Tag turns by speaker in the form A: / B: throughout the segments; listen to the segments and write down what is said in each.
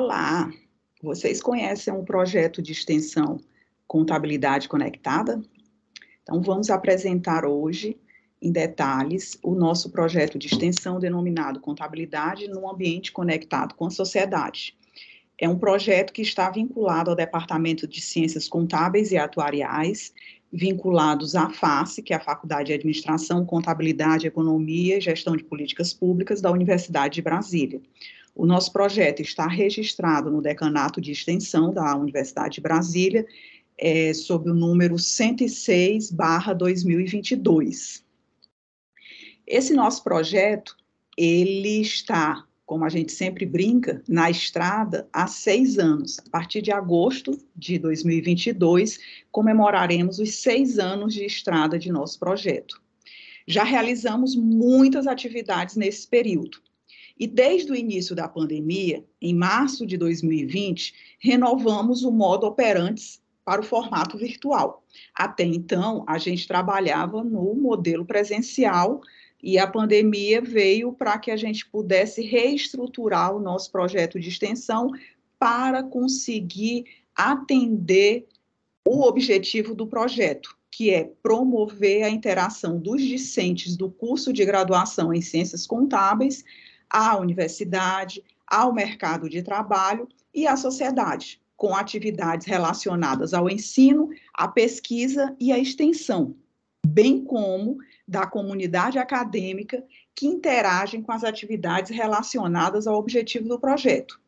A: Olá, vocês conhecem um projeto de extensão Contabilidade Conectada? Então, vamos apresentar hoje, em detalhes, o nosso projeto de extensão denominado Contabilidade no Ambiente Conectado com a Sociedade. É um projeto que está vinculado ao Departamento de Ciências Contábeis e Atuariais, vinculados à FACE, que é a Faculdade de Administração, Contabilidade, Economia e Gestão de Políticas Públicas da Universidade de Brasília. O nosso projeto está registrado no Decanato de Extensão da Universidade de Brasília, é, sob o número 106, barra 2022. Esse nosso projeto, ele está, como a gente sempre brinca, na estrada há seis anos. A partir de agosto de 2022, comemoraremos os seis anos de estrada de nosso projeto. Já realizamos muitas atividades nesse período. E desde o início da pandemia, em março de 2020, renovamos o modo operantes para o formato virtual. Até então, a gente trabalhava no modelo presencial e a pandemia veio para que a gente pudesse reestruturar o nosso projeto de extensão para conseguir atender o objetivo do projeto, que é promover a interação dos discentes do curso de graduação em Ciências Contábeis à universidade, ao mercado de trabalho e à sociedade, com atividades relacionadas ao ensino, à pesquisa e à extensão, bem como da comunidade acadêmica que interagem com as atividades relacionadas ao objetivo do projeto.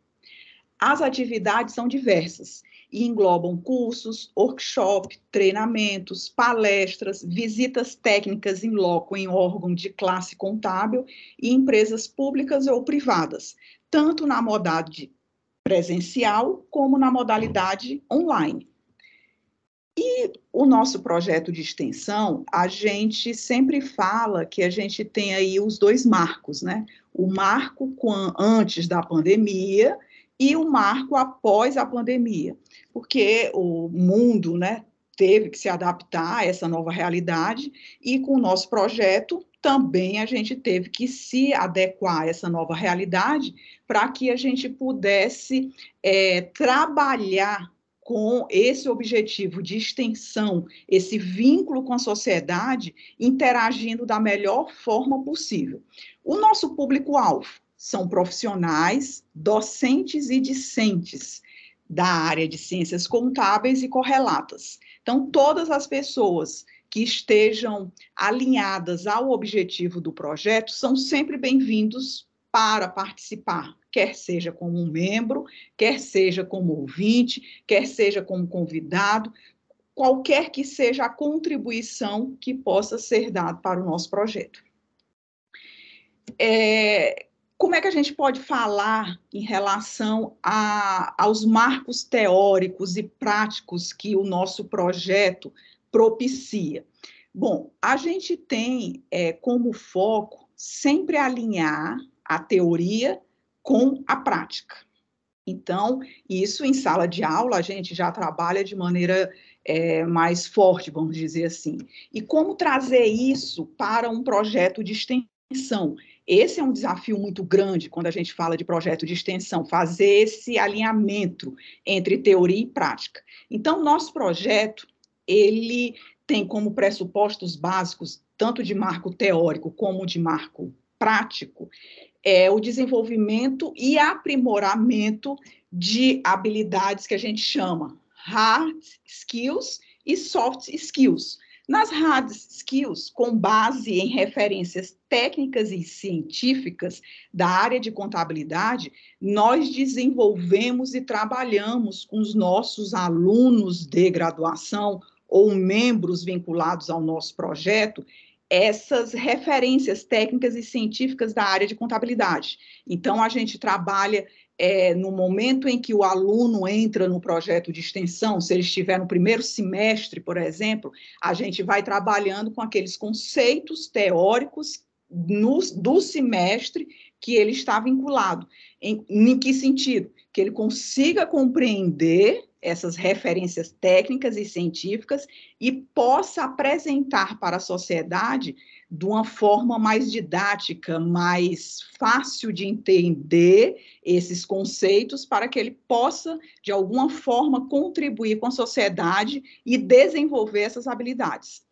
A: As atividades são diversas e englobam cursos, workshop, treinamentos, palestras, visitas técnicas em loco em órgão de classe contábil e empresas públicas ou privadas, tanto na modalidade presencial como na modalidade online. E o nosso projeto de extensão, a gente sempre fala que a gente tem aí os dois marcos, né? O marco antes da pandemia e o marco após a pandemia, porque o mundo, né, teve que se adaptar a essa nova realidade e com o nosso projeto também a gente teve que se adequar a essa nova realidade para que a gente pudesse é, trabalhar com esse objetivo de extensão, esse vínculo com a sociedade, interagindo da melhor forma possível. O nosso público-alvo são profissionais, docentes e discentes da área de ciências contábeis e correlatas. Então, todas as pessoas que estejam alinhadas ao objetivo do projeto são sempre bem-vindos para participar, quer seja como um membro, quer seja como ouvinte, quer seja como convidado, qualquer que seja a contribuição que possa ser dada para o nosso projeto. É, como é que a gente pode falar em relação a, aos marcos teóricos e práticos que o nosso projeto propicia? Bom, a gente tem é, como foco sempre alinhar a teoria com a prática. Então, isso em sala de aula a gente já trabalha de maneira é, mais forte, vamos dizer assim. E como trazer isso para um projeto de extensão? Esse é um desafio muito grande quando a gente fala de projeto de extensão, fazer esse alinhamento entre teoria e prática. Então, nosso projeto, ele tem como pressupostos básicos, tanto de marco teórico como de marco prático, é o desenvolvimento e aprimoramento de habilidades que a gente chama hard skills e soft skills. Nas hard skills, com base em referências técnicas e científicas da área de contabilidade, nós desenvolvemos e trabalhamos com os nossos alunos de graduação ou membros vinculados ao nosso projeto essas referências técnicas e científicas da área de contabilidade. Então, a gente trabalha é, no momento em que o aluno entra no projeto de extensão, se ele estiver no primeiro semestre, por exemplo, a gente vai trabalhando com aqueles conceitos teóricos no, do semestre que ele está vinculado. Em, em que sentido? Que ele consiga compreender essas referências técnicas e científicas e possa apresentar para a sociedade de uma forma mais didática, mais fácil de entender esses conceitos, para que ele possa, de alguma forma, contribuir com a sociedade e desenvolver essas habilidades.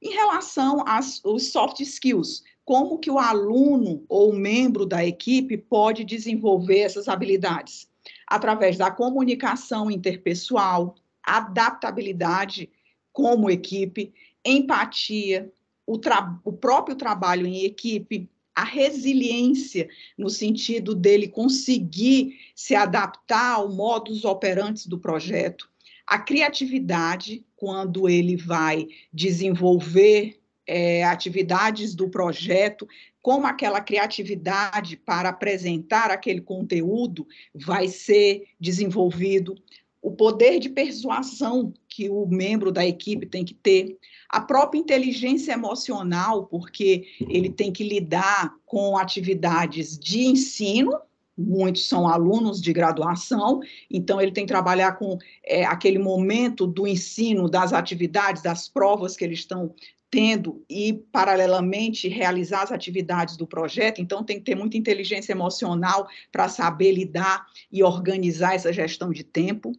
A: Em relação aos soft skills, como que o aluno ou membro da equipe pode desenvolver essas habilidades? Através da comunicação interpessoal, adaptabilidade como equipe, empatia, o, o próprio trabalho em equipe, a resiliência, no sentido dele conseguir se adaptar ao modus operandi do projeto, a criatividade, quando ele vai desenvolver é, atividades do projeto, como aquela criatividade para apresentar aquele conteúdo vai ser desenvolvido, o poder de persuasão que o membro da equipe tem que ter, a própria inteligência emocional, porque ele tem que lidar com atividades de ensino, muitos são alunos de graduação, então ele tem que trabalhar com é, aquele momento do ensino, das atividades, das provas que eles estão tendo e, paralelamente, realizar as atividades do projeto, então tem que ter muita inteligência emocional para saber lidar e organizar essa gestão de tempo.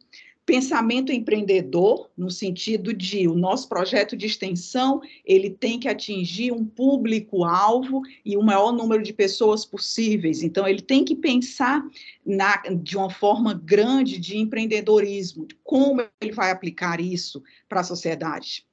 A: Pensamento empreendedor, no sentido de o nosso projeto de extensão, ele tem que atingir um público-alvo e o maior número de pessoas possíveis. Então, ele tem que pensar na, de uma forma grande de empreendedorismo, de como ele vai aplicar isso para a sociedade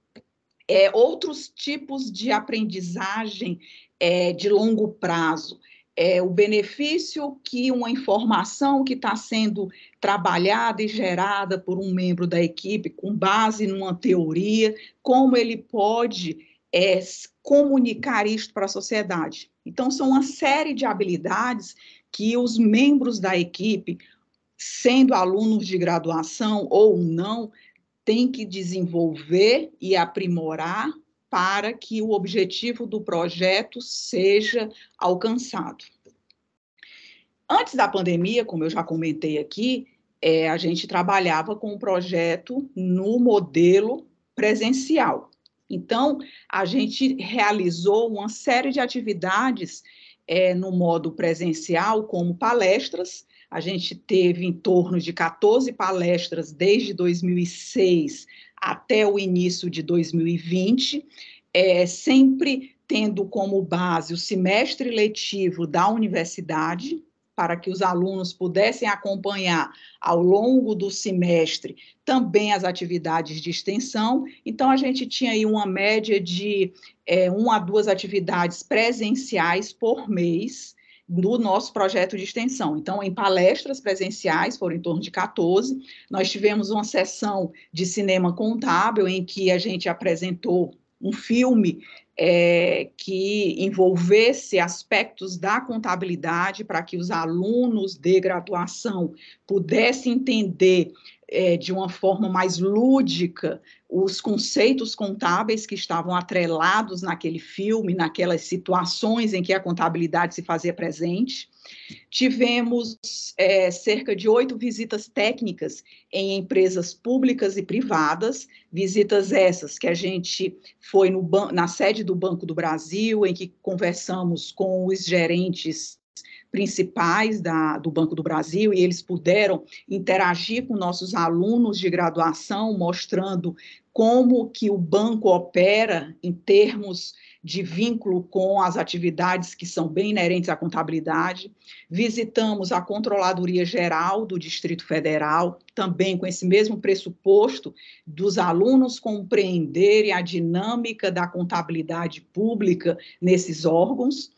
A: é, outros tipos de aprendizagem é, de longo prazo. É, o benefício que uma informação que está sendo trabalhada e gerada por um membro da equipe, com base numa teoria, como ele pode é, comunicar isto para a sociedade. Então, são uma série de habilidades que os membros da equipe, sendo alunos de graduação ou não, tem que desenvolver e aprimorar para que o objetivo do projeto seja alcançado. Antes da pandemia, como eu já comentei aqui, é, a gente trabalhava com o projeto no modelo presencial. Então, a gente realizou uma série de atividades é, no modo presencial, como palestras, a gente teve em torno de 14 palestras desde 2006 até o início de 2020, é, sempre tendo como base o semestre letivo da universidade, para que os alunos pudessem acompanhar ao longo do semestre também as atividades de extensão. Então, a gente tinha aí uma média de é, uma a duas atividades presenciais por mês, do nosso projeto de extensão. Então, em palestras presenciais, foram em torno de 14, nós tivemos uma sessão de cinema contábil em que a gente apresentou um filme é, que envolvesse aspectos da contabilidade para que os alunos de graduação pudessem entender é, de uma forma mais lúdica os conceitos contábeis que estavam atrelados naquele filme, naquelas situações em que a contabilidade se fazia presente. Tivemos é, cerca de oito visitas técnicas em empresas públicas e privadas, visitas essas que a gente foi no, na sede do Banco do Brasil, em que conversamos com os gerentes principais da, do Banco do Brasil e eles puderam interagir com nossos alunos de graduação, mostrando como que o banco opera em termos de vínculo com as atividades que são bem inerentes à contabilidade. Visitamos a Controladoria Geral do Distrito Federal, também com esse mesmo pressuposto dos alunos compreenderem a dinâmica da contabilidade pública nesses órgãos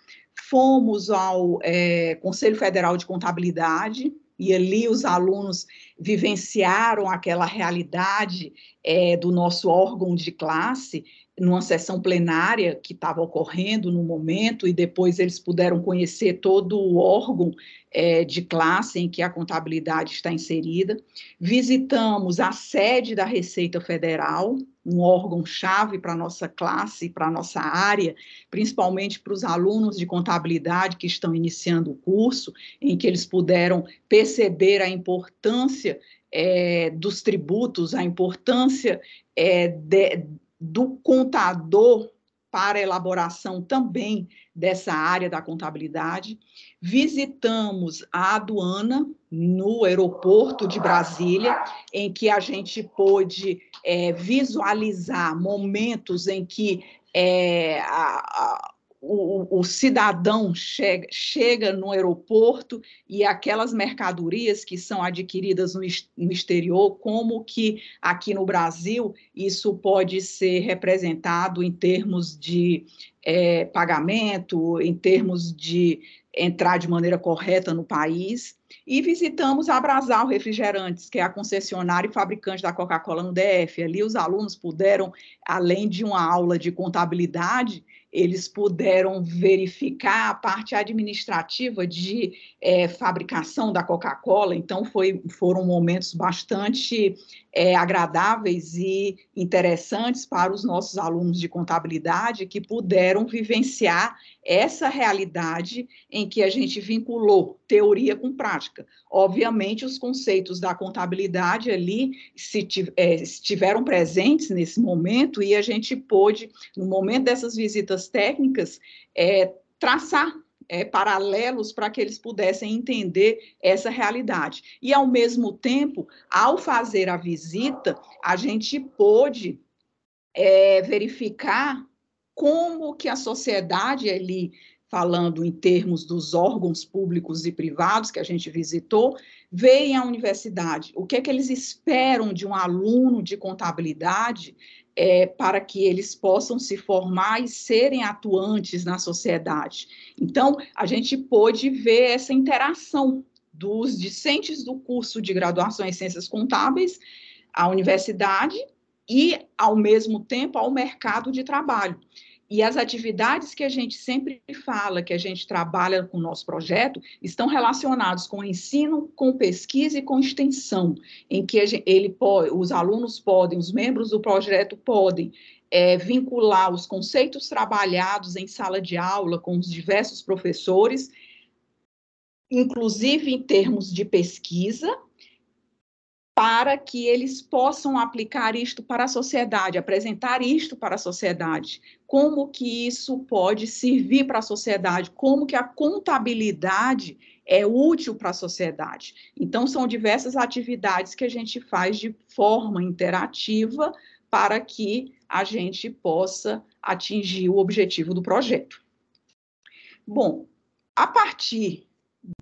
A: fomos ao é, Conselho Federal de Contabilidade, e ali os alunos vivenciaram aquela realidade é, do nosso órgão de classe, numa sessão plenária que estava ocorrendo no momento, e depois eles puderam conhecer todo o órgão é, de classe em que a contabilidade está inserida. Visitamos a sede da Receita Federal, um órgão-chave para a nossa classe, para a nossa área, principalmente para os alunos de contabilidade que estão iniciando o curso, em que eles puderam perceber a importância é, dos tributos, a importância é, de, do contador para elaboração também dessa área da contabilidade. Visitamos a aduana no aeroporto de Brasília, em que a gente pôde é, visualizar momentos em que é, a, a o, o, cidadão chega, chega no aeroporto e aquelas mercadorias que são adquiridas no, no exterior, como que aqui no Brasil isso pode ser representado em termos de é, pagamento, em termos de entrar de maneira correta no país. E visitamos a Brasal Refrigerantes, que é a concessionária e fabricante da Coca-Cola no DF. Ali os alunos puderam, além de uma aula de contabilidade, eles puderam verificar a parte administrativa de é, fabricação da Coca-Cola, então foi, foram momentos bastante é, agradáveis e interessantes para os nossos alunos de contabilidade que puderam vivenciar essa realidade em que a gente vinculou teoria com prática. Obviamente, os conceitos da contabilidade ali é, estiveram presentes nesse momento e a gente pôde, no momento dessas visitas técnicas, é, traçar é, paralelos para que eles pudessem entender essa realidade. E, ao mesmo tempo, ao fazer a visita, a gente pôde é, verificar como que a sociedade ali, falando em termos dos órgãos públicos e privados que a gente visitou, veem a universidade, o que é que eles esperam de um aluno de contabilidade é, para que eles possam se formar e serem atuantes na sociedade. Então, a gente pôde ver essa interação dos discentes do curso de graduação em ciências contábeis, a universidade e, ao mesmo tempo, ao mercado de trabalho. E as atividades que a gente sempre fala, que a gente trabalha com o nosso projeto, estão relacionados com ensino, com pesquisa e com extensão, em que gente, ele pode, os alunos podem, os membros do projeto podem é, vincular os conceitos trabalhados em sala de aula com os diversos professores, inclusive em termos de pesquisa, para que eles possam aplicar isto para a sociedade, apresentar isto para a sociedade, como que isso pode servir para a sociedade, como que a contabilidade é útil para a sociedade. Então, são diversas atividades que a gente faz de forma interativa para que a gente possa atingir o objetivo do projeto. Bom, a partir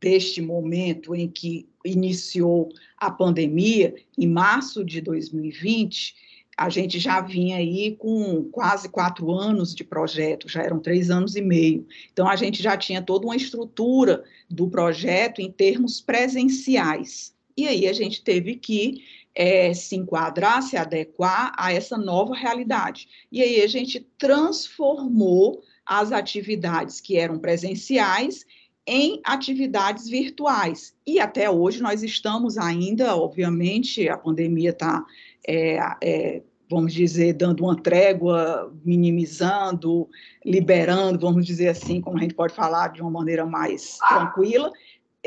A: deste momento em que iniciou a pandemia, em março de 2020, a gente já vinha aí com quase quatro anos de projeto, já eram três anos e meio. Então, a gente já tinha toda uma estrutura do projeto em termos presenciais. E aí a gente teve que é, se enquadrar, se adequar a essa nova realidade. E aí a gente transformou as atividades que eram presenciais em atividades virtuais. E até hoje nós estamos ainda, obviamente, a pandemia está, é, é, vamos dizer, dando uma trégua, minimizando, liberando, vamos dizer assim, como a gente pode falar de uma maneira mais tranquila.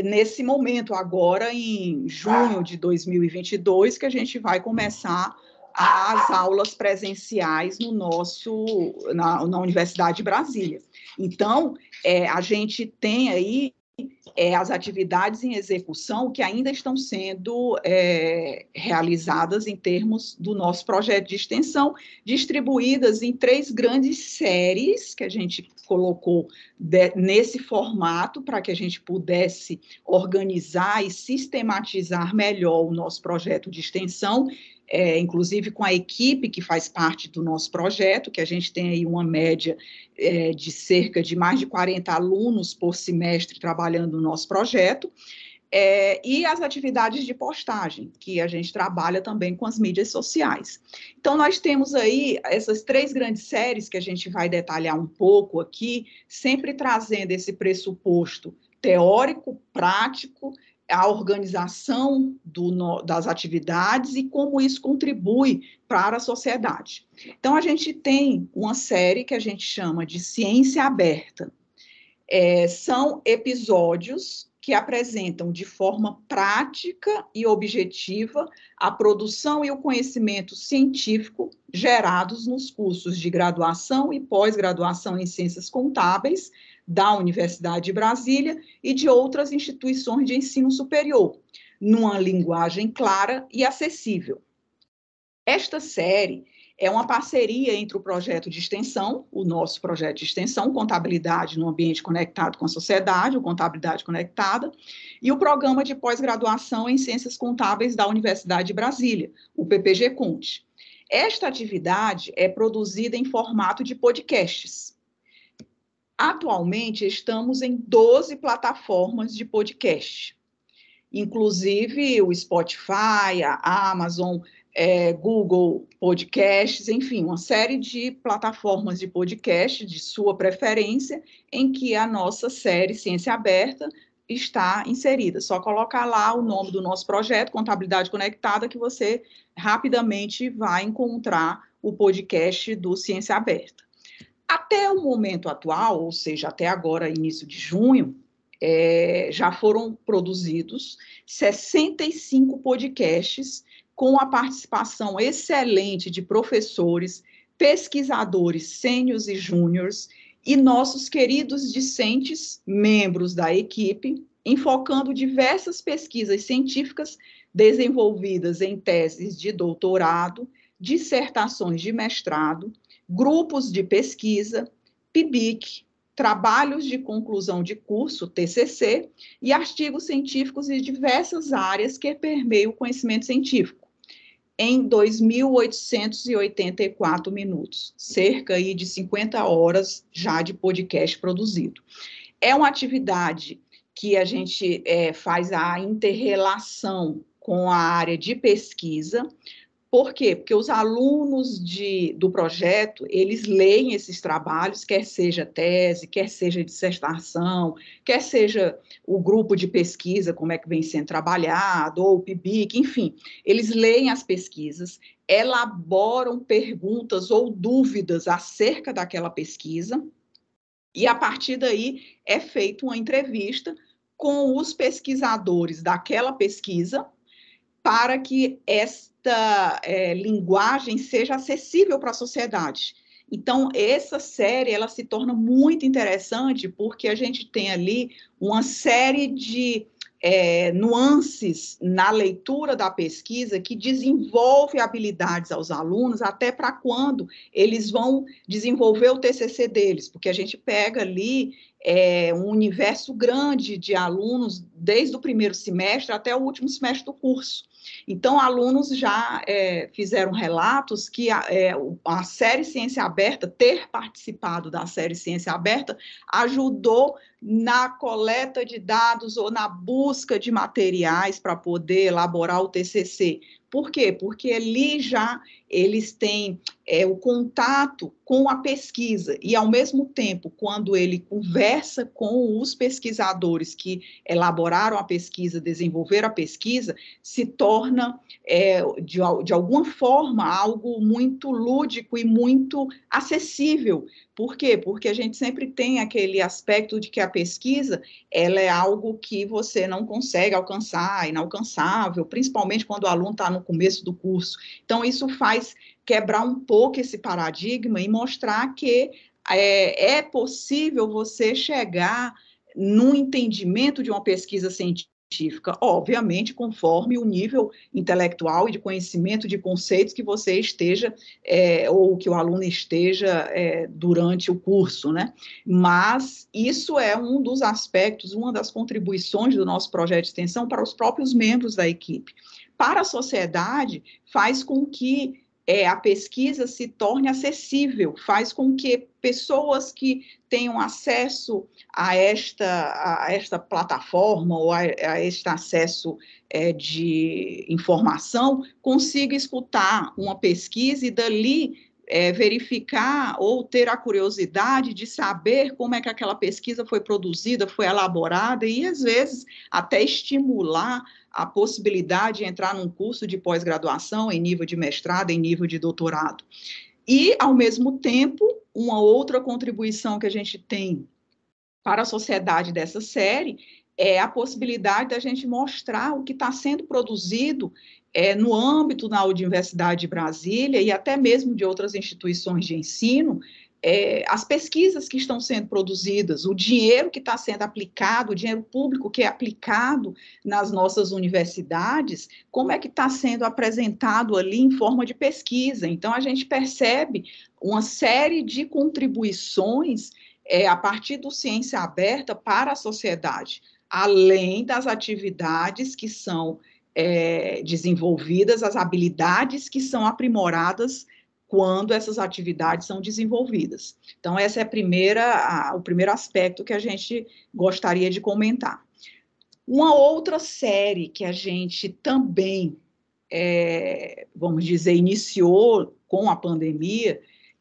A: Nesse momento, agora em junho de 2022, que a gente vai começar as aulas presenciais no nosso, na, na Universidade de Brasília. Então, é, a gente tem aí é, as atividades em execução que ainda estão sendo é, realizadas em termos do nosso projeto de extensão, distribuídas em três grandes séries que a gente colocou de, nesse formato para que a gente pudesse organizar e sistematizar melhor o nosso projeto de extensão é, inclusive com a equipe que faz parte do nosso projeto, que a gente tem aí uma média é, de cerca de mais de 40 alunos por semestre trabalhando no nosso projeto. é, e as atividades de postagem, que a gente trabalha também com as mídias sociais. Então, nós temos aí essas três grandes séries que a gente vai detalhar um pouco aqui, sempre trazendo esse pressuposto teórico, prático, a organização do, das atividades e como isso contribui para a sociedade. Então, a gente tem uma série que a gente chama de Ciência Aberta. É, são episódios que apresentam de forma prática e objetiva a produção e o conhecimento científico gerados nos cursos de graduação e pós-graduação em ciências contábeis da Universidade de Brasília e de outras instituições de ensino superior, numa linguagem clara e acessível. Esta série é uma parceria entre o projeto de extensão, o nosso projeto de extensão, Contabilidade no Ambiente Conectado com a Sociedade, o Contabilidade Conectada, e o programa de pós-graduação em Ciências Contábeis da Universidade de Brasília, o PPG Conte. Esta atividade é produzida em formato de podcasts. Atualmente, estamos em 12 plataformas de podcast, inclusive o Spotify, a Amazon, é, Google Podcasts, enfim, uma série de plataformas de podcast de sua preferência, em que a nossa série Ciência Aberta está inserida. Só colocar lá o nome do nosso projeto, Contabilidade Conectada, que você rapidamente vai encontrar o podcast do Ciência Aberta. Até o momento atual, ou seja, até agora, início de junho, é, já foram produzidos 65 podcasts com a participação excelente de professores, pesquisadores sênios e júniores e nossos queridos discentes, membros da equipe, enfocando diversas pesquisas científicas desenvolvidas em teses de doutorado, dissertações de mestrado, grupos de pesquisa, PIBIC, trabalhos de conclusão de curso, TCC, e artigos científicos de diversas áreas que permeiam o conhecimento científico em 2.884 minutos, cerca aí de 50 horas já de podcast produzido. É uma atividade que a gente é, faz a interrelação com a área de pesquisa, por quê? Porque os alunos de, do projeto, eles leem esses trabalhos, quer seja tese, quer seja dissertação, quer seja o grupo de pesquisa, como é que vem sendo trabalhado, ou o PIBIC, enfim, eles leem as pesquisas, elaboram perguntas ou dúvidas acerca daquela pesquisa, e a partir daí é feita uma entrevista com os pesquisadores daquela pesquisa, para que essa esta é, linguagem seja acessível para a sociedade. Então, essa série, ela se torna muito interessante porque a gente tem ali uma série de é, nuances na leitura da pesquisa que desenvolve habilidades aos alunos até para quando eles vão desenvolver o TCC deles, porque a gente pega ali é, um universo grande de alunos desde o primeiro semestre até o último semestre do curso. Então, alunos já é, fizeram relatos que a, é, a série Ciência Aberta, ter participado da série Ciência Aberta, ajudou na coleta de dados ou na busca de materiais para poder elaborar o TCC. Por quê? Porque ali já eles têm é, o contato com a pesquisa e, ao mesmo tempo, quando ele conversa com os pesquisadores que elaboraram a pesquisa, desenvolveram a pesquisa, se torna, é, de, de alguma forma, algo muito lúdico e muito acessível. Por quê? Porque a gente sempre tem aquele aspecto de que a pesquisa ela é algo que você não consegue alcançar, inalcançável, principalmente quando o aluno está no começo do curso. Então, isso faz quebrar um pouco esse paradigma e mostrar que é, é possível você chegar num entendimento de uma pesquisa científica, obviamente, conforme o nível intelectual e de conhecimento de conceitos que você esteja, é, ou que o aluno esteja é, durante o curso, né? Mas isso é um dos aspectos, uma das contribuições do nosso projeto de extensão para os próprios membros da equipe. Para a sociedade, faz com que é, a pesquisa se torne acessível, faz com que pessoas que tenham acesso a esta, a esta plataforma ou a, a este acesso é, de informação consigam escutar uma pesquisa e dali é, verificar ou ter a curiosidade de saber como é que aquela pesquisa foi produzida, foi elaborada e, às vezes, até estimular a possibilidade de entrar num curso de pós-graduação em nível de mestrado, em nível de doutorado. E, ao mesmo tempo, uma outra contribuição que a gente tem para a sociedade dessa série é a possibilidade da gente mostrar o que está sendo produzido é, no âmbito da Universidade de Brasília e até mesmo de outras instituições de ensino, é, as pesquisas que estão sendo produzidas, o dinheiro que está sendo aplicado, o dinheiro público que é aplicado nas nossas universidades, como é que está sendo apresentado ali em forma de pesquisa. Então, a gente percebe uma série de contribuições é, a partir do Ciência Aberta para a sociedade, além das atividades que são é, desenvolvidas, as habilidades que são aprimoradas quando essas atividades são desenvolvidas. Então, essa é a primeira, a, o primeiro aspecto que a gente gostaria de comentar. Uma outra série que a gente também, é, vamos dizer, iniciou com a pandemia,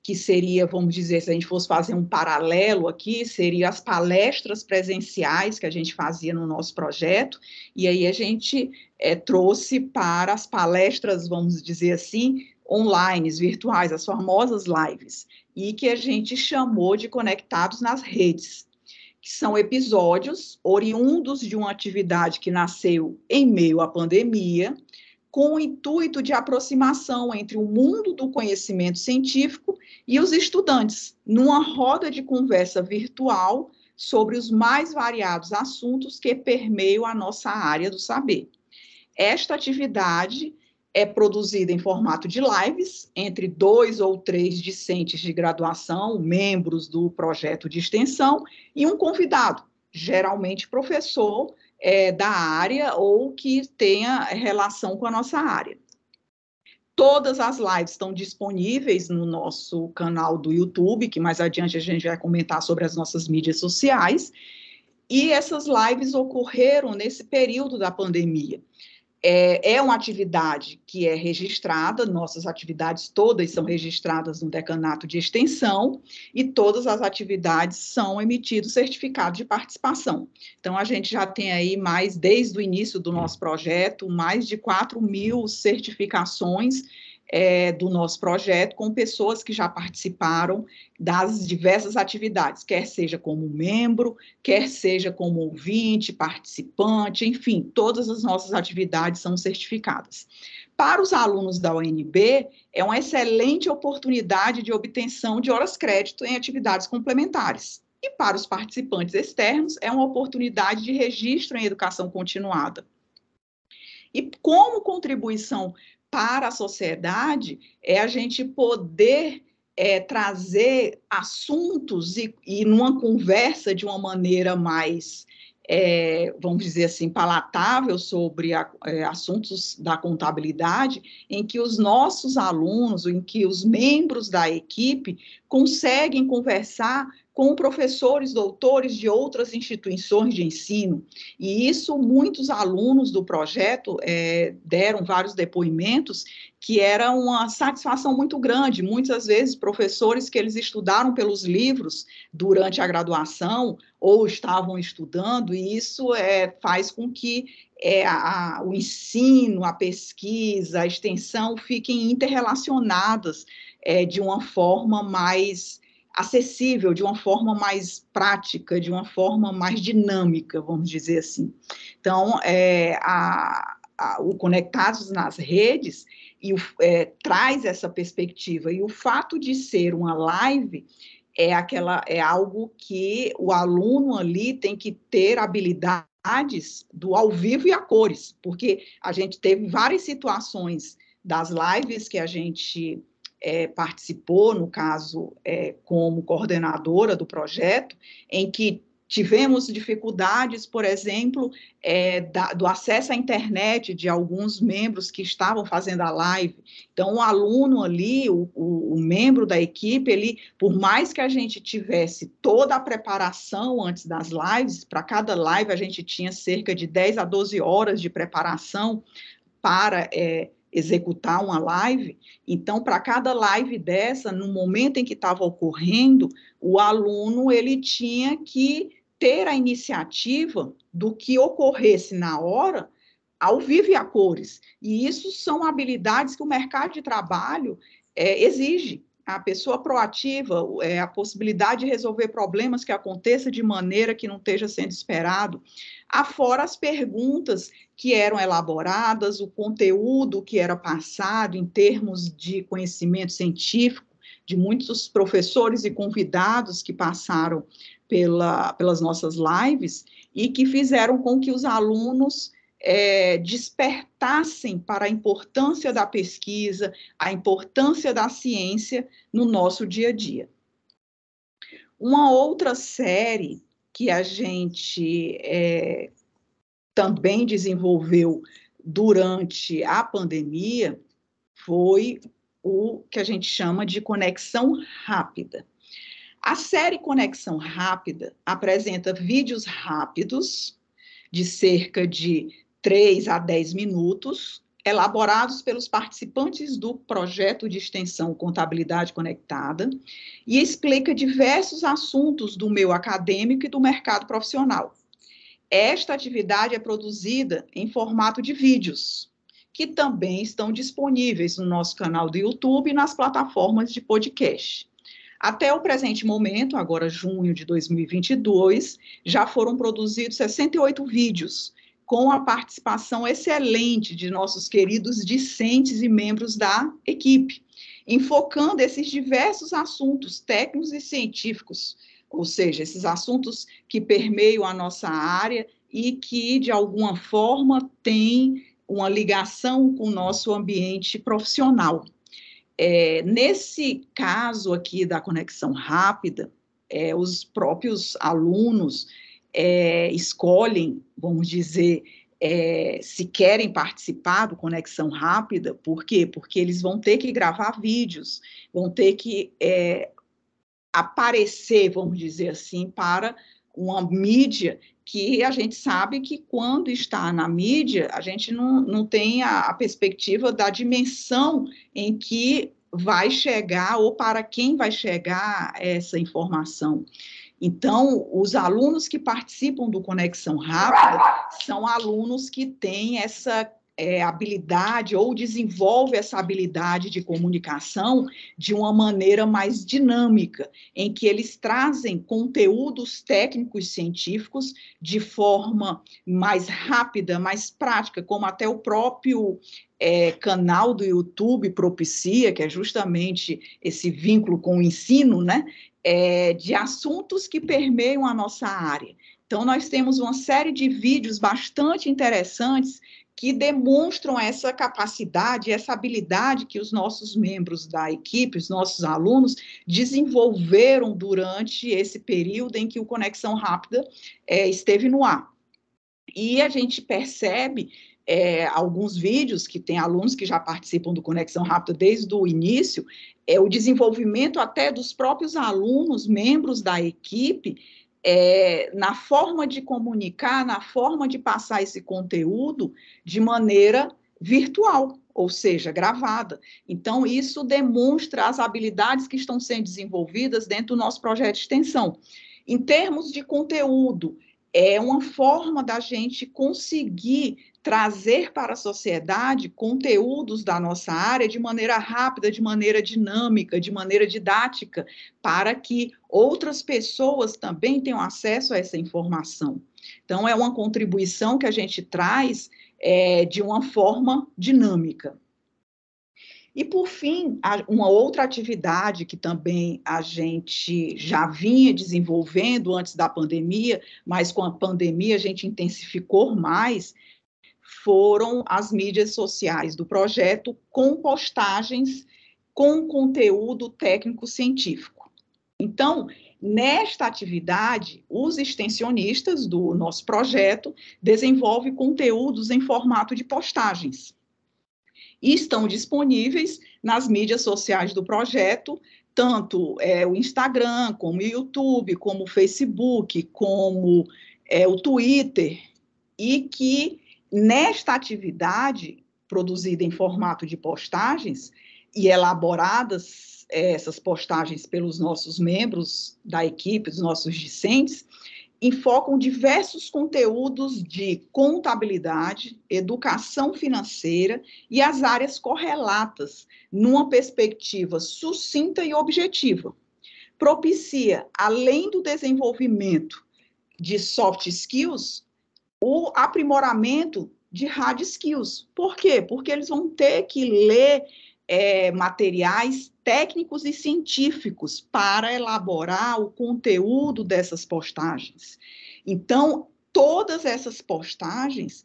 A: que seria, vamos dizer, se a gente fosse fazer um paralelo aqui, seria as palestras presenciais que a gente fazia no nosso projeto, e aí a gente é, trouxe para as palestras, vamos dizer assim, online, virtuais, as famosas lives, e que a gente chamou de Conectados nas Redes, que são episódios oriundos de uma atividade que nasceu em meio à pandemia, com o intuito de aproximação entre o mundo do conhecimento científico e os estudantes, numa roda de conversa virtual sobre os mais variados assuntos que permeiam a nossa área do saber. Esta atividade é produzida em formato de lives entre dois ou três discentes de graduação, membros do projeto de extensão, e um convidado, geralmente professor, é, da área ou que tenha relação com a nossa área. Todas as lives estão disponíveis no nosso canal do YouTube, que mais adiante a gente vai comentar sobre as nossas mídias sociais. E essas lives ocorreram nesse período da pandemia é, é uma atividade que é registrada, nossas atividades todas são registradas no decanato de extensão e todas as atividades são emitidos certificados de participação. Então, a gente já tem aí mais, desde o início do nosso projeto, mais de 4 mil certificações é, do nosso projeto com pessoas que já participaram das diversas atividades, quer seja como membro, quer seja como ouvinte, participante, enfim, todas as nossas atividades são certificadas. Para os alunos da UNB, é uma excelente oportunidade de obtenção de horas crédito em atividades complementares. E para os participantes externos, é uma oportunidade de registro em educação continuada. E como contribuição para a sociedade é a gente poder é, trazer assuntos e, e, numa conversa de uma maneira mais, é, vamos dizer assim, palatável sobre a, é, assuntos da contabilidade, em que os nossos alunos, em que os membros da equipe conseguem conversar com professores, doutores de outras instituições de ensino. E isso, muitos alunos do projeto é, deram vários depoimentos que era uma satisfação muito grande. Muitas vezes, professores que eles estudaram pelos livros durante a graduação ou estavam estudando, e isso é, faz com que é, a, o ensino, a pesquisa, a extensão fiquem interrelacionadas é, de uma forma mais acessível, de uma forma mais prática, de uma forma mais dinâmica, vamos dizer assim. Então, é, a, a, o Conectados nas Redes e é, traz essa perspectiva. E o fato de ser uma live é, aquela, é algo que o aluno ali tem que ter habilidades do ao vivo e a cores, porque a gente teve várias situações das lives que a gente é, participou, no caso, é, como coordenadora do projeto, em que Tivemos dificuldades, por exemplo, é, da, do acesso à internet de alguns membros que estavam fazendo a live. Então, o aluno ali, o, o, o, membro da equipe, ele, por mais que a gente tivesse toda a preparação antes das lives, para cada live a gente tinha cerca de 10 a 12 horas de preparação para é, executar uma live. Então, para cada live dessa, no momento em que estava ocorrendo, o aluno ele tinha que ter a iniciativa do que ocorresse na hora, ao vivo e a cores. E isso são habilidades que o mercado de trabalho é, exige. A pessoa proativa, é, a possibilidade de resolver problemas que aconteça de maneira que não esteja sendo esperado, afora as perguntas que eram elaboradas, o conteúdo que era passado em termos de conhecimento científico, de muitos professores e convidados que passaram pela, pelas nossas lives e que fizeram com que os alunos é, despertassem para a importância da pesquisa, a importância da ciência no nosso dia a dia. Uma outra série que a gente é, também desenvolveu durante a pandemia foi o que a gente chama de conexão rápida. A série Conexão Rápida apresenta vídeos rápidos, de cerca de 3 a 10 minutos, elaborados pelos participantes do projeto de extensão Contabilidade Conectada, e explica diversos assuntos do meio acadêmico e do mercado profissional. Esta atividade é produzida em formato de vídeos, que também estão disponíveis no nosso canal do YouTube e nas plataformas de podcast. Até o presente momento, agora junho de 2022, já foram produzidos 68 vídeos, com a participação excelente de nossos queridos discentes e membros da equipe, enfocando esses diversos assuntos técnicos e científicos, ou seja, esses assuntos que permeiam a nossa área e que, de alguma forma, têm uma ligação com o nosso ambiente profissional. É, nesse caso aqui da conexão rápida, é, os próprios alunos é, escolhem, vamos dizer, é, se querem participar do Conexão Rápida, por quê? Porque eles vão ter que gravar vídeos, vão ter que é, aparecer, vamos dizer assim, para uma mídia que a gente sabe que quando está na mídia, a gente não, não tem a, a perspectiva da dimensão em que vai chegar ou para quem vai chegar essa informação. Então, os alunos que participam do Conexão Rápida são alunos que têm essa é, habilidade ou desenvolve essa habilidade de comunicação de uma maneira mais dinâmica, em que eles trazem conteúdos técnicos científicos de forma mais rápida, mais prática, como até o próprio é, canal do YouTube propicia, que é justamente esse vínculo com o ensino, né? É, de assuntos que permeiam a nossa área. Então, nós temos uma série de vídeos bastante interessantes que demonstram essa capacidade, essa habilidade que os nossos membros da equipe, os nossos alunos, desenvolveram durante esse período em que o Conexão Rápida é, esteve no ar. E a gente percebe é, alguns vídeos que tem alunos que já participam do Conexão Rápida desde o início, é o desenvolvimento até dos próprios alunos, membros da equipe, é, na forma de comunicar, na forma de passar esse conteúdo de maneira virtual, ou seja, gravada. Então, isso demonstra as habilidades que estão sendo desenvolvidas dentro do nosso projeto de extensão. Em termos de conteúdo, é uma forma da gente conseguir trazer para a sociedade conteúdos da nossa área de maneira rápida, de maneira dinâmica, de maneira didática, para que outras pessoas também tenham acesso a essa informação. Então, é uma contribuição que a gente traz é, de uma forma dinâmica. E, por fim, uma outra atividade que também a gente já vinha desenvolvendo antes da pandemia, mas com a pandemia a gente intensificou mais, foram as mídias sociais do projeto com postagens com conteúdo técnico-científico. Então, Nesta atividade, os extensionistas do nosso projeto desenvolvem conteúdos em formato de postagens. E estão disponíveis nas mídias sociais do projeto, tanto é, o Instagram, como o YouTube, como o Facebook, como é, o Twitter, e que nesta atividade, produzida em formato de postagens e elaboradas essas postagens pelos nossos membros da equipe, dos nossos discentes, enfocam diversos conteúdos de contabilidade, educação financeira e as áreas correlatas, numa perspectiva sucinta e objetiva. Propicia, além do desenvolvimento de soft skills, o aprimoramento de hard skills. Por quê? Porque eles vão ter que ler é, materiais técnicos e científicos para elaborar o conteúdo dessas postagens. Então, todas essas postagens,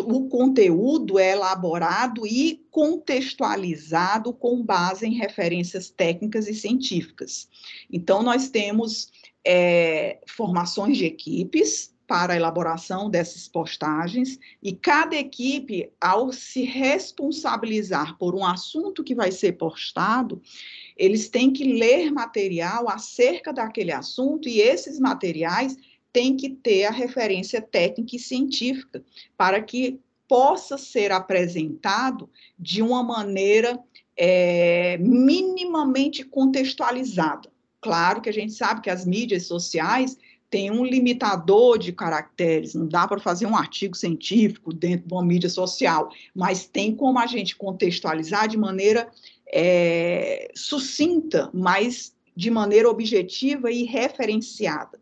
A: o conteúdo é elaborado e contextualizado com base em referências técnicas e científicas. Então, nós temos é, formações de equipes, para a elaboração dessas postagens e cada equipe, ao se responsabilizar por um assunto que vai ser postado, eles têm que ler material acerca daquele assunto e esses materiais têm que ter a referência técnica e científica para que possa ser apresentado de uma maneira é, minimamente contextualizada. Claro que a gente sabe que as mídias sociais tem um limitador de caracteres, não dá para fazer um artigo científico dentro de uma mídia social, mas tem como a gente contextualizar de maneira é, sucinta, mas de maneira objetiva e referenciada.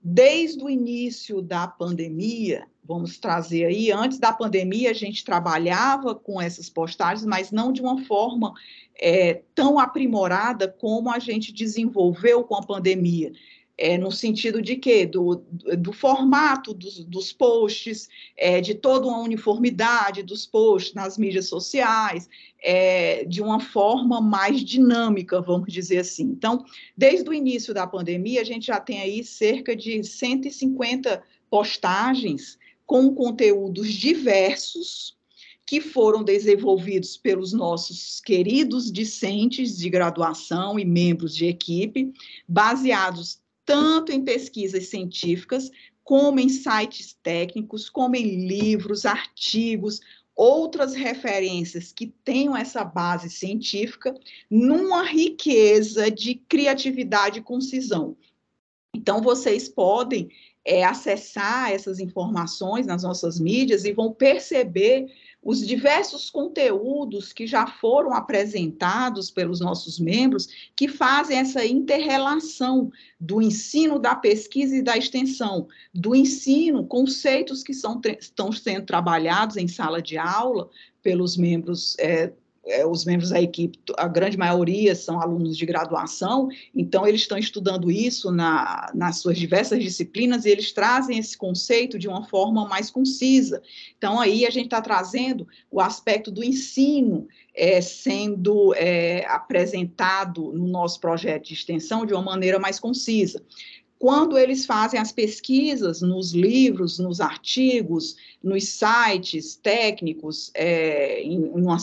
A: Desde o início da pandemia, vamos trazer aí, antes da pandemia a gente trabalhava com essas postagens, mas não de uma forma é, tão aprimorada como a gente desenvolveu com a pandemia é, no sentido de quê? Do, do formato dos, dos posts, é, de toda uma uniformidade dos posts nas mídias sociais, é, de uma forma mais dinâmica, vamos dizer assim. Então, desde o início da pandemia, a gente já tem aí cerca de 150 postagens com conteúdos diversos, que foram desenvolvidos pelos nossos queridos discentes de graduação e membros de equipe, baseados tanto em pesquisas científicas, como em sites técnicos, como em livros, artigos, outras referências que tenham essa base científica, numa riqueza de criatividade e concisão. Então, vocês podem é, acessar essas informações nas nossas mídias e vão perceber os diversos conteúdos que já foram apresentados pelos nossos membros, que fazem essa interrelação do ensino, da pesquisa e da extensão, do ensino, conceitos que são, estão sendo trabalhados em sala de aula pelos membros é, é, os membros da equipe, a grande maioria são alunos de graduação, então eles estão estudando isso na, nas suas diversas disciplinas e eles trazem esse conceito de uma forma mais concisa. Então, aí a gente está trazendo o aspecto do ensino é, sendo é, apresentado no nosso projeto de extensão de uma maneira mais concisa quando eles fazem as pesquisas nos livros, nos artigos, nos sites técnicos, é, em uma,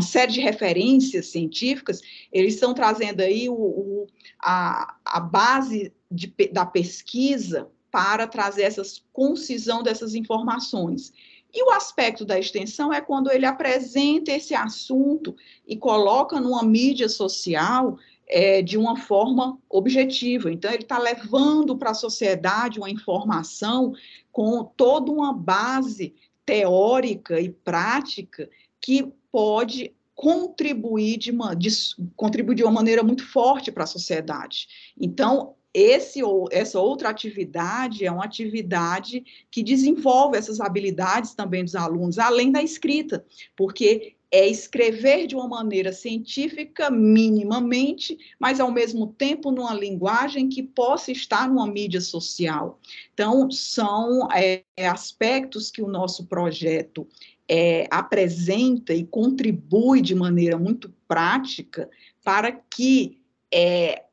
A: série de referências científicas, eles estão trazendo aí o, o, a, a base de, da pesquisa para trazer essa concisão dessas informações. E o aspecto da extensão é quando ele apresenta esse assunto e coloca numa mídia social é, de uma forma objetiva. Então, ele está levando para a sociedade uma informação com toda uma base teórica e prática que pode contribuir de uma, de, contribuir de uma maneira muito forte para a sociedade. Então, esse, essa outra atividade é uma atividade que desenvolve essas habilidades também dos alunos, além da escrita, porque é escrever de uma maneira científica, minimamente, mas ao mesmo tempo numa linguagem que possa estar numa mídia social. Então, são é, aspectos que o nosso projeto é, apresenta e contribui de maneira muito prática para que é,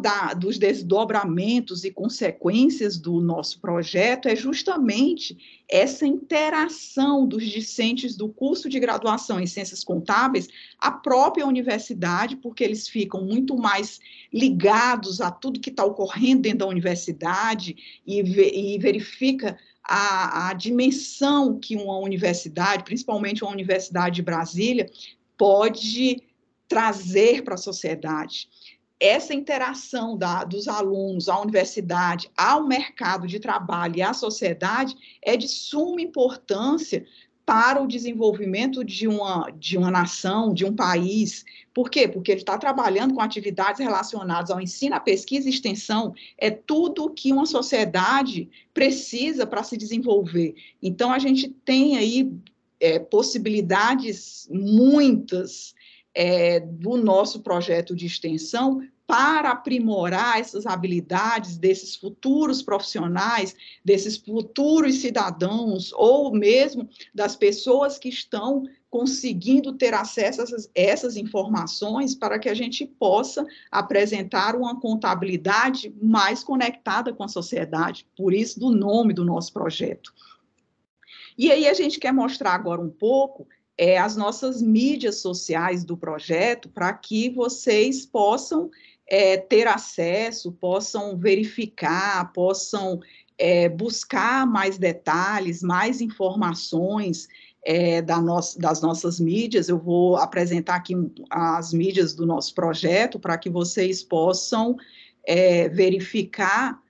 A: da, dos desdobramentos e consequências do nosso projeto é justamente essa interação dos discentes do curso de graduação em ciências contábeis à própria universidade, porque eles ficam muito mais ligados a tudo que está ocorrendo dentro da universidade e, e verifica a, a dimensão que uma universidade, principalmente uma universidade de Brasília, pode trazer para a sociedade essa interação da, dos alunos à universidade, ao mercado de trabalho e à sociedade é de suma importância para o desenvolvimento de uma, de uma nação, de um país. Por quê? Porque ele está trabalhando com atividades relacionadas ao ensino, à pesquisa e extensão, é tudo que uma sociedade precisa para se desenvolver. Então, a gente tem aí é, possibilidades muitas é, do nosso projeto de extensão para aprimorar essas habilidades desses futuros profissionais, desses futuros cidadãos, ou mesmo das pessoas que estão conseguindo ter acesso a essas, essas, informações para que a gente possa apresentar uma contabilidade mais conectada com a sociedade, por isso do nome do nosso projeto. E aí a gente quer mostrar agora um pouco é, as nossas mídias sociais do projeto para que vocês possam é, ter acesso, possam verificar, possam é, buscar mais detalhes, mais informações é, da no das nossas mídias. Eu vou apresentar aqui as mídias do nosso projeto para que vocês possam é, verificar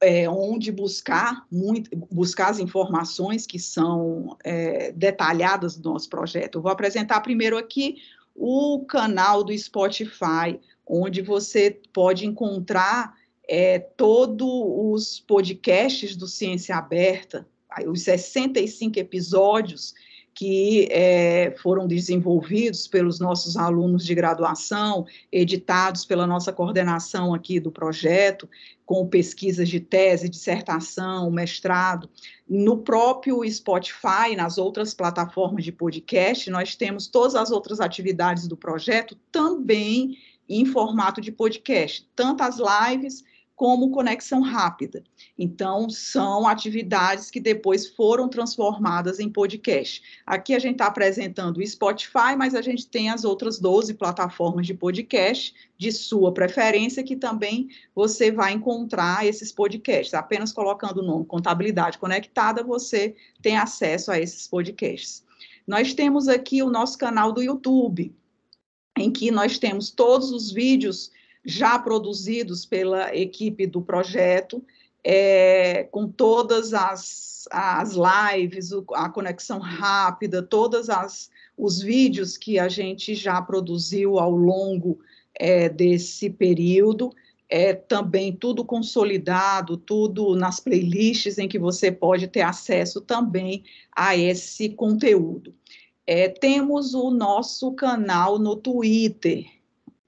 A: é, onde buscar, muito, buscar as informações que são é, detalhadas do nosso projeto. Eu vou apresentar primeiro aqui o canal do Spotify, onde você pode encontrar é, todos os podcasts do Ciência Aberta, os 65 episódios que é, foram desenvolvidos pelos nossos alunos de graduação, editados pela nossa coordenação aqui do projeto, com pesquisas de tese, dissertação, mestrado. No próprio Spotify, nas outras plataformas de podcast, nós temos todas as outras atividades do projeto também em formato de podcast, tanto as lives como conexão rápida. Então, são atividades que depois foram transformadas em podcast. Aqui a gente está apresentando o Spotify, mas a gente tem as outras 12 plataformas de podcast de sua preferência, que também você vai encontrar esses podcasts. Apenas colocando o nome Contabilidade Conectada, você tem acesso a esses podcasts. Nós temos aqui o nosso canal do YouTube, em que nós temos todos os vídeos já produzidos pela equipe do projeto, é, com todas as, as lives, a conexão rápida, todos os vídeos que a gente já produziu ao longo é, desse período, é também tudo consolidado, tudo nas playlists em que você pode ter acesso também a esse conteúdo. É, temos o nosso canal no Twitter,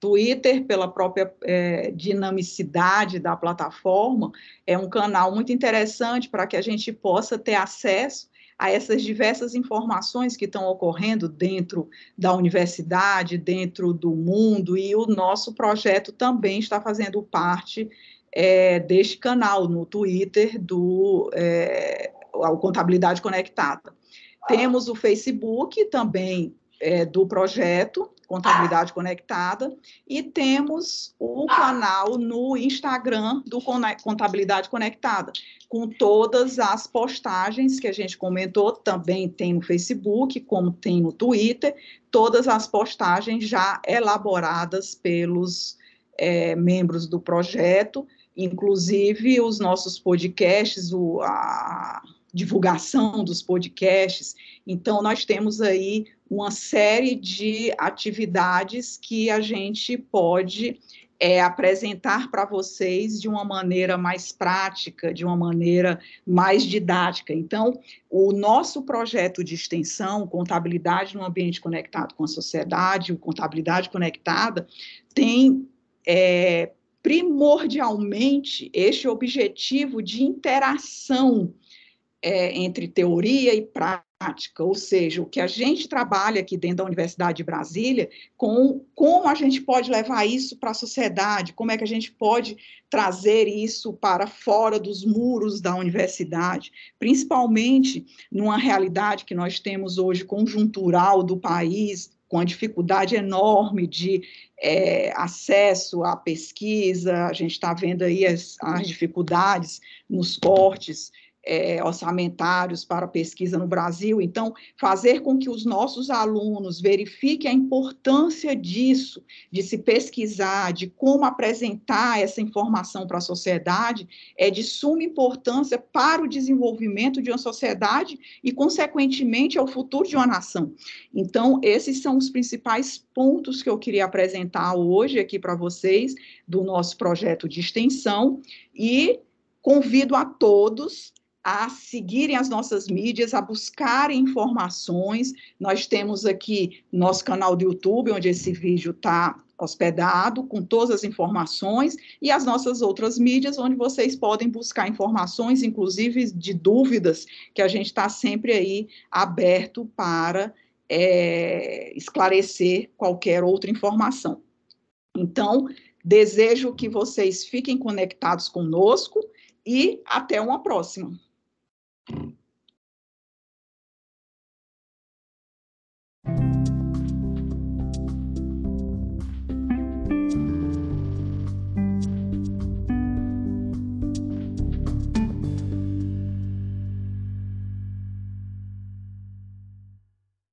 A: Twitter, pela própria é, dinamicidade da plataforma, é um canal muito interessante para que a gente possa ter acesso a essas diversas informações que estão ocorrendo dentro da universidade, dentro do mundo, e o nosso projeto também está fazendo parte é, deste canal no Twitter do é, Contabilidade Conectada. Temos o Facebook também é, do projeto, Contabilidade Conectada, e temos o canal no Instagram do Contabilidade Conectada, com todas as postagens que a gente comentou, também tem no Facebook, como tem no Twitter, todas as postagens já elaboradas pelos é, membros do projeto, inclusive os nossos podcasts, o, a divulgação dos podcasts. Então, nós temos aí uma série de atividades que a gente pode é, apresentar para vocês de uma maneira mais prática, de uma maneira mais didática. Então, o nosso projeto de extensão, Contabilidade no Ambiente Conectado com a Sociedade, o Contabilidade Conectada, tem é, primordialmente este objetivo de interação é, entre teoria e prática. Ou seja, o que a gente trabalha aqui dentro da Universidade de Brasília, com como a gente pode levar isso para a sociedade, como é que a gente pode trazer isso para fora dos muros da universidade, principalmente numa realidade que nós temos hoje conjuntural do país, com a dificuldade enorme de é, acesso à pesquisa, a gente está vendo aí as, as dificuldades nos cortes é, orçamentários para pesquisa no Brasil. Então, fazer com que os nossos alunos verifiquem a importância disso, de se pesquisar, de como apresentar essa informação para a sociedade, é de suma importância para o desenvolvimento de uma sociedade e, consequentemente, ao futuro de uma nação. Então, esses são os principais pontos que eu queria apresentar hoje aqui para vocês do nosso projeto de extensão e convido a todos a seguirem as nossas mídias, a buscarem informações. Nós temos aqui nosso canal do YouTube, onde esse vídeo está hospedado, com todas as informações, e as nossas outras mídias, onde vocês podem buscar informações, inclusive de dúvidas, que a gente está sempre aí aberto para é, esclarecer qualquer outra informação. Então, desejo que vocês fiquem conectados conosco e até uma próxima. Mm-hmm.